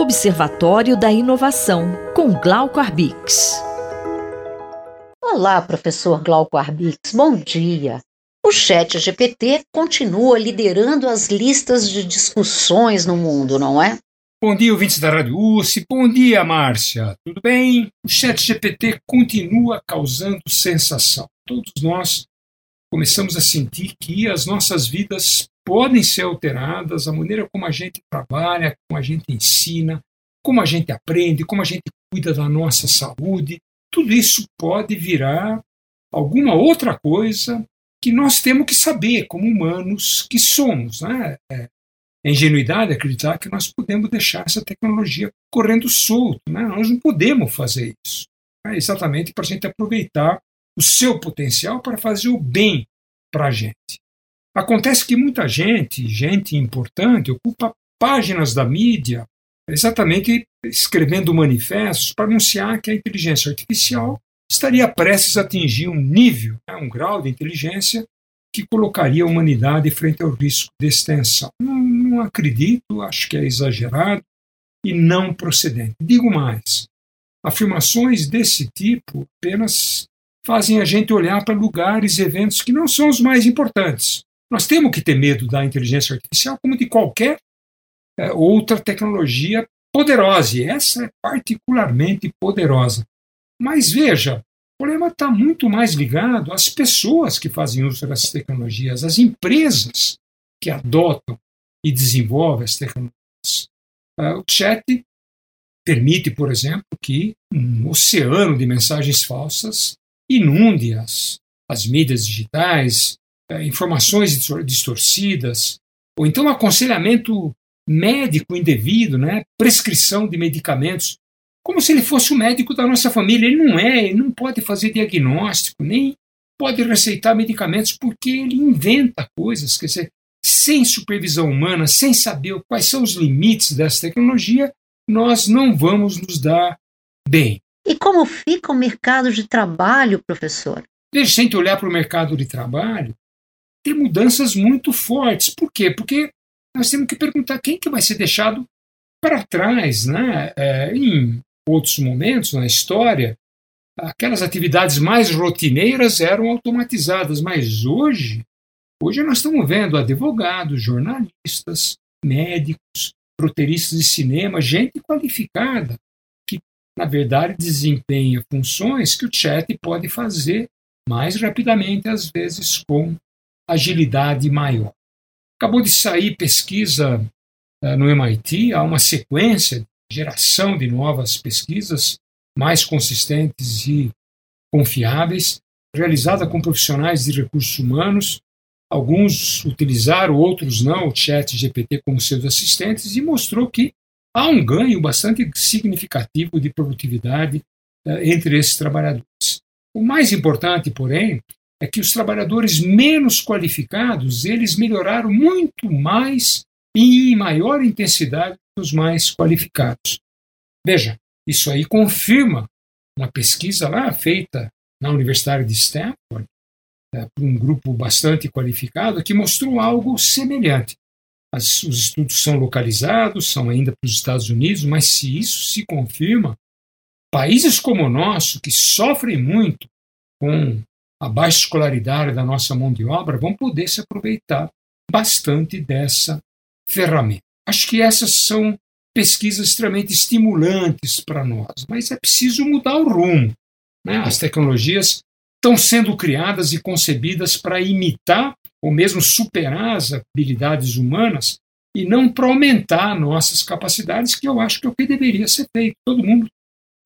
Observatório da Inovação, com Glauco Arbix. Olá, professor Glauco Arbix, bom dia. O Chat GPT continua liderando as listas de discussões no mundo, não é? Bom dia, ouvintes da Rádio USP. Bom dia, Márcia. Tudo bem? O Chat GPT continua causando sensação. Todos nós começamos a sentir que as nossas vidas podem ser alteradas, a maneira como a gente trabalha, como a gente ensina, como a gente aprende, como a gente cuida da nossa saúde. Tudo isso pode virar alguma outra coisa que nós temos que saber como humanos que somos. Né? É, é ingenuidade acreditar que nós podemos deixar essa tecnologia correndo solto. Né? Nós não podemos fazer isso. É exatamente para a gente aproveitar o seu potencial para fazer o bem para a gente. Acontece que muita gente, gente importante, ocupa páginas da mídia exatamente escrevendo manifestos para anunciar que a inteligência artificial estaria prestes a atingir um nível, né, um grau de inteligência que colocaria a humanidade frente ao risco de extensão. Não, não acredito, acho que é exagerado e não procedente. Digo mais, afirmações desse tipo apenas fazem a gente olhar para lugares e eventos que não são os mais importantes. Nós temos que ter medo da inteligência artificial como de qualquer é, outra tecnologia poderosa, e essa é particularmente poderosa. Mas veja, o problema está muito mais ligado às pessoas que fazem uso dessas tecnologias, às empresas que adotam e desenvolvem as tecnologias. Uh, o chat permite, por exemplo, que um oceano de mensagens falsas inunde as, as mídias digitais, informações distorcidas, ou então aconselhamento médico indevido, né? prescrição de medicamentos, como se ele fosse o médico da nossa família. Ele não é, ele não pode fazer diagnóstico, nem pode receitar medicamentos, porque ele inventa coisas, quer dizer, sem supervisão humana, sem saber quais são os limites dessa tecnologia, nós não vamos nos dar bem. E como fica o mercado de trabalho, professor? Veja, se a gente olhar para o mercado de trabalho, tem mudanças muito fortes. Por quê? Porque nós temos que perguntar quem que vai ser deixado para trás, né? É, em outros momentos na história, aquelas atividades mais rotineiras eram automatizadas, mas hoje, hoje nós estamos vendo advogados, jornalistas, médicos, roteiristas de cinema, gente qualificada que na verdade desempenha funções que o chat pode fazer mais rapidamente, às vezes com agilidade maior. Acabou de sair pesquisa uh, no MIT, há uma sequência geração de novas pesquisas mais consistentes e confiáveis, realizada com profissionais de recursos humanos. Alguns utilizaram, outros não, o chat GPT como seus assistentes e mostrou que há um ganho bastante significativo de produtividade uh, entre esses trabalhadores. O mais importante, porém, é que os trabalhadores menos qualificados, eles melhoraram muito mais e em maior intensidade que os mais qualificados. Veja, isso aí confirma uma pesquisa lá feita na Universidade de Stanford é, por um grupo bastante qualificado que mostrou algo semelhante. As, os estudos são localizados, são ainda para os Estados Unidos, mas se isso se confirma, países como o nosso, que sofrem muito com a baixa escolaridade da nossa mão de obra vão poder se aproveitar bastante dessa ferramenta. Acho que essas são pesquisas extremamente estimulantes para nós, mas é preciso mudar o rumo. Né? As tecnologias estão sendo criadas e concebidas para imitar ou mesmo superar as habilidades humanas e não para aumentar nossas capacidades, que eu acho que é o que deveria ser feito. Todo mundo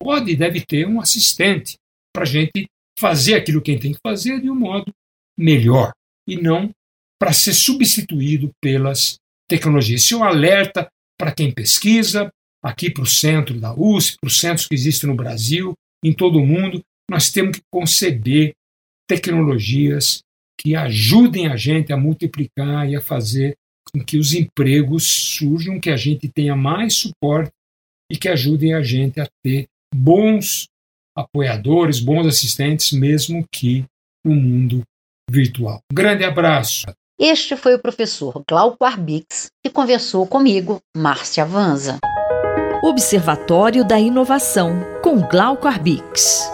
pode e deve ter um assistente para a gente fazer aquilo que tem que fazer de um modo melhor e não para ser substituído pelas tecnologias. Isso é um alerta para quem pesquisa, aqui para o centro da USP, para os centros que existem no Brasil, em todo o mundo. Nós temos que conceber tecnologias que ajudem a gente a multiplicar e a fazer com que os empregos surjam, que a gente tenha mais suporte e que ajudem a gente a ter bons apoiadores, bons assistentes, mesmo que no mundo virtual. Um grande abraço. Este foi o professor Glauco Arbix, que conversou comigo, Márcia Vanza. Observatório da Inovação, com Glauco Arbix.